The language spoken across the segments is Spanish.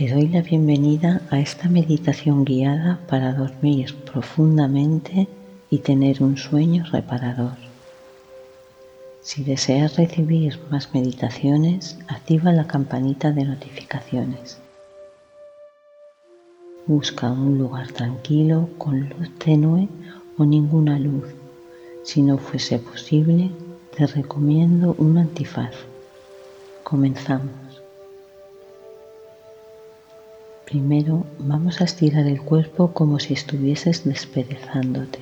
Te doy la bienvenida a esta meditación guiada para dormir profundamente y tener un sueño reparador. Si deseas recibir más meditaciones, activa la campanita de notificaciones. Busca un lugar tranquilo con luz tenue o ninguna luz. Si no fuese posible, te recomiendo un antifaz. Comenzamos. Primero vamos a estirar el cuerpo como si estuvieses desperezándote.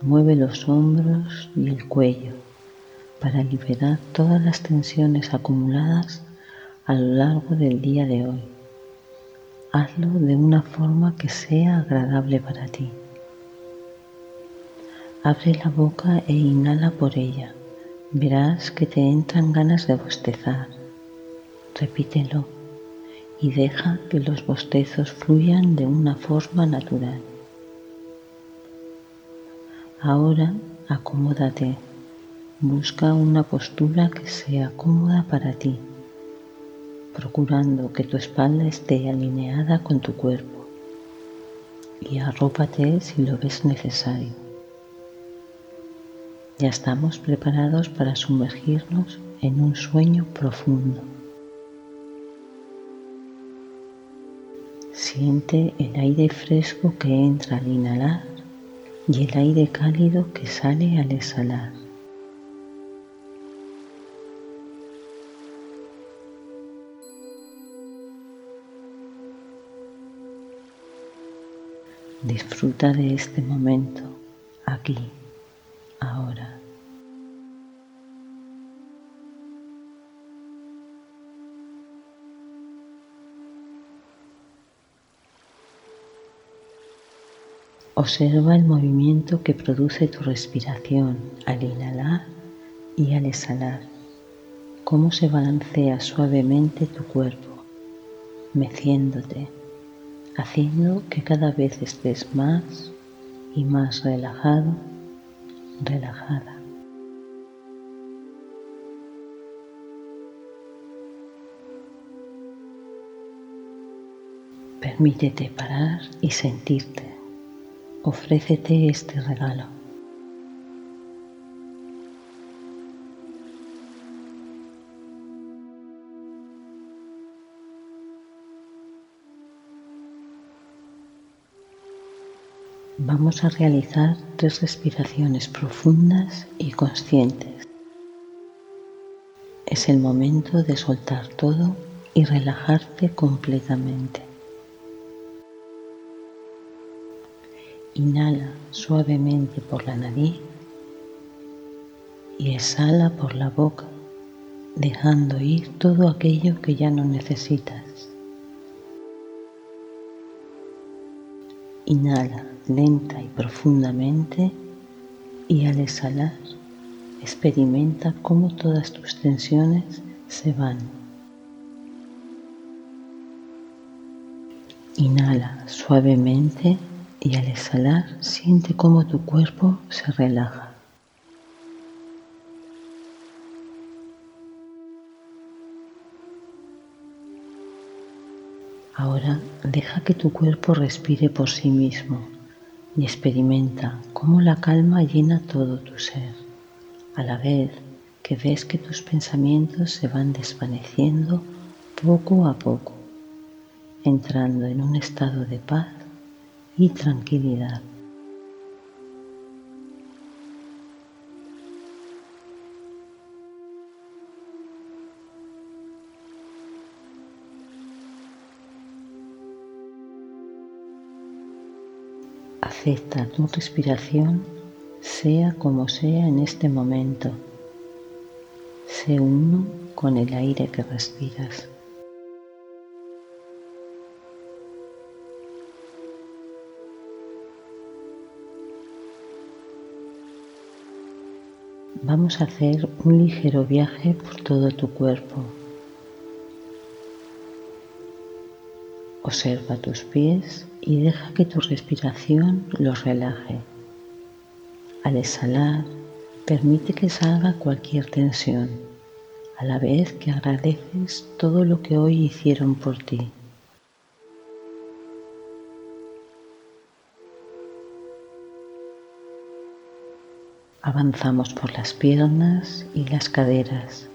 Mueve los hombros y el cuello para liberar todas las tensiones acumuladas a lo largo del día de hoy. Hazlo de una forma que sea agradable para ti. Abre la boca e inhala por ella. Verás que te entran ganas de bostezar repítelo y deja que los bostezos fluyan de una forma natural. Ahora acomódate, busca una postura que sea cómoda para ti, procurando que tu espalda esté alineada con tu cuerpo y arrópate si lo ves necesario. Ya estamos preparados para sumergirnos en un sueño profundo. Siente el aire fresco que entra al inhalar y el aire cálido que sale al exhalar. Disfruta de este momento, aquí, ahora. Observa el movimiento que produce tu respiración al inhalar y al exhalar, cómo se balancea suavemente tu cuerpo, meciéndote, haciendo que cada vez estés más y más relajado, relajada. Permítete parar y sentirte ofrécete este regalo. Vamos a realizar tres respiraciones profundas y conscientes. Es el momento de soltar todo y relajarte completamente. Inhala suavemente por la nariz y exhala por la boca, dejando ir todo aquello que ya no necesitas. Inhala lenta y profundamente y al exhalar experimenta cómo todas tus tensiones se van. Inhala suavemente y al exhalar siente cómo tu cuerpo se relaja. Ahora deja que tu cuerpo respire por sí mismo y experimenta cómo la calma llena todo tu ser, a la vez que ves que tus pensamientos se van desvaneciendo poco a poco, entrando en un estado de paz y tranquilidad. Acepta tu respiración, sea como sea en este momento. Sé uno con el aire que respiras. Vamos a hacer un ligero viaje por todo tu cuerpo. Observa tus pies y deja que tu respiración los relaje. Al exhalar, permite que salga cualquier tensión, a la vez que agradeces todo lo que hoy hicieron por ti. Avanzamos por las piernas y las caderas.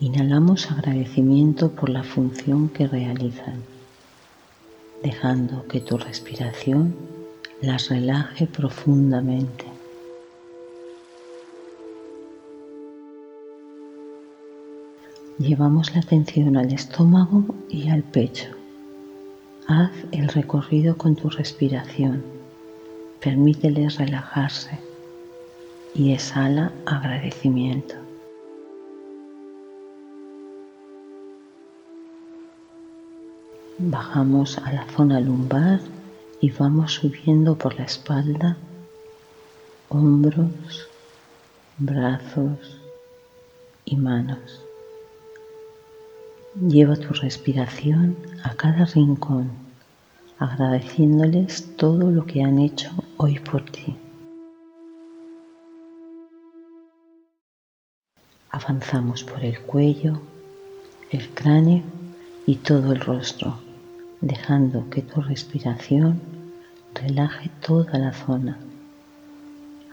Inhalamos agradecimiento por la función que realizan, dejando que tu respiración las relaje profundamente. Llevamos la atención al estómago y al pecho. Haz el recorrido con tu respiración. Permíteles relajarse y exhala agradecimiento. Bajamos a la zona lumbar y vamos subiendo por la espalda, hombros, brazos y manos. Lleva tu respiración a cada rincón, agradeciéndoles todo lo que han hecho hoy por ti. Avanzamos por el cuello, el cráneo y todo el rostro, dejando que tu respiración relaje toda la zona,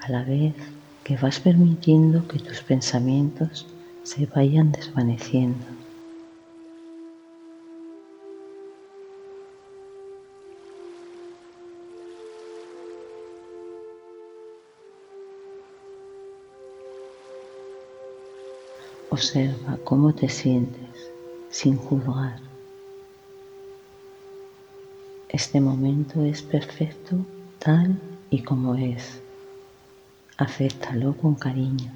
a la vez que vas permitiendo que tus pensamientos se vayan desvaneciendo. Observa cómo te sientes sin juzgar. Este momento es perfecto tal y como es. Acéptalo con cariño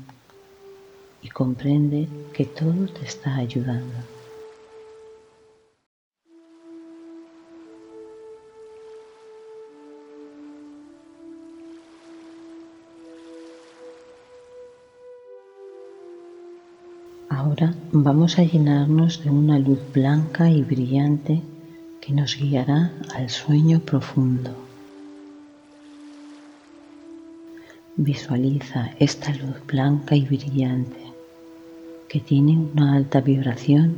y comprende que todo te está ayudando. Ahora vamos a llenarnos de una luz blanca y brillante que nos guiará al sueño profundo. Visualiza esta luz blanca y brillante que tiene una alta vibración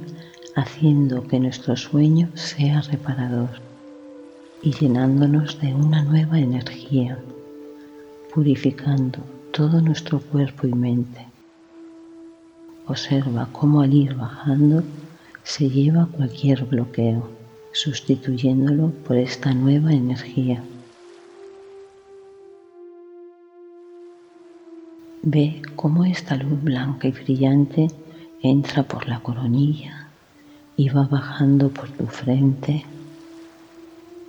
haciendo que nuestro sueño sea reparador y llenándonos de una nueva energía, purificando todo nuestro cuerpo y mente Observa cómo al ir bajando se lleva cualquier bloqueo, sustituyéndolo por esta nueva energía. Ve cómo esta luz blanca y brillante entra por la coronilla y va bajando por tu frente,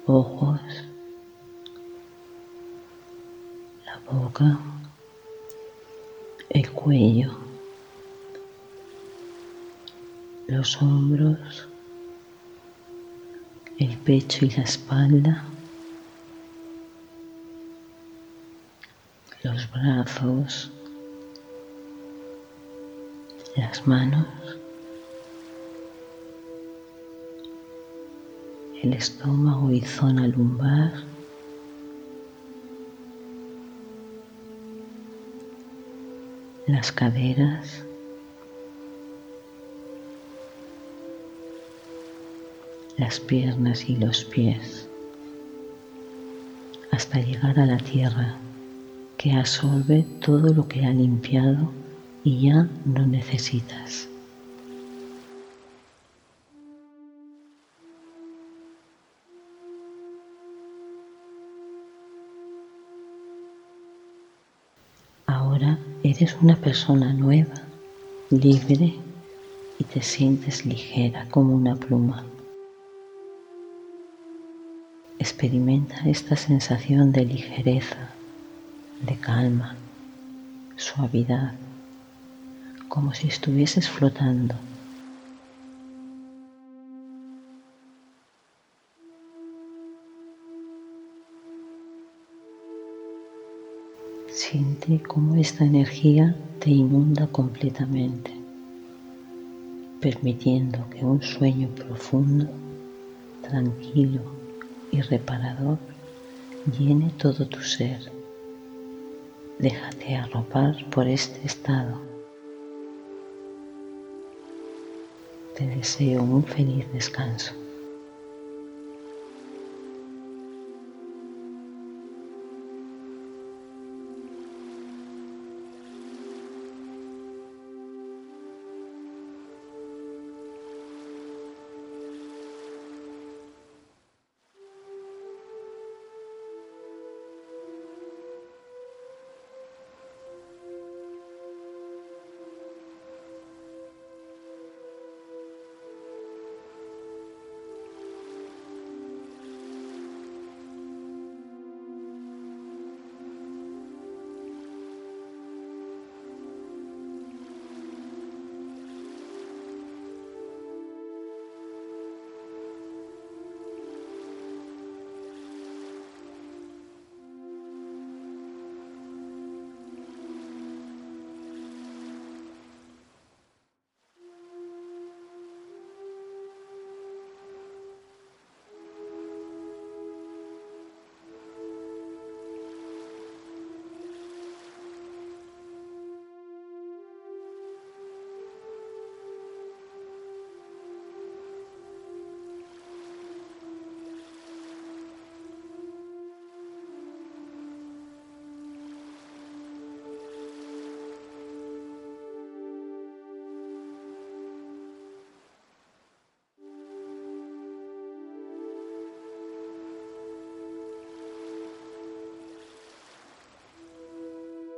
ojos, la boca, el cuello los hombros, el pecho y la espalda, los brazos, las manos, el estómago y zona lumbar, las caderas, las piernas y los pies hasta llegar a la tierra que absorbe todo lo que ha limpiado y ya no necesitas. Ahora eres una persona nueva, libre y te sientes ligera como una pluma. Experimenta esta sensación de ligereza, de calma, suavidad, como si estuvieses flotando. Siente cómo esta energía te inunda completamente, permitiendo que un sueño profundo, tranquilo y reparador llene todo tu ser. Déjate arropar por este estado. Te deseo un feliz descanso.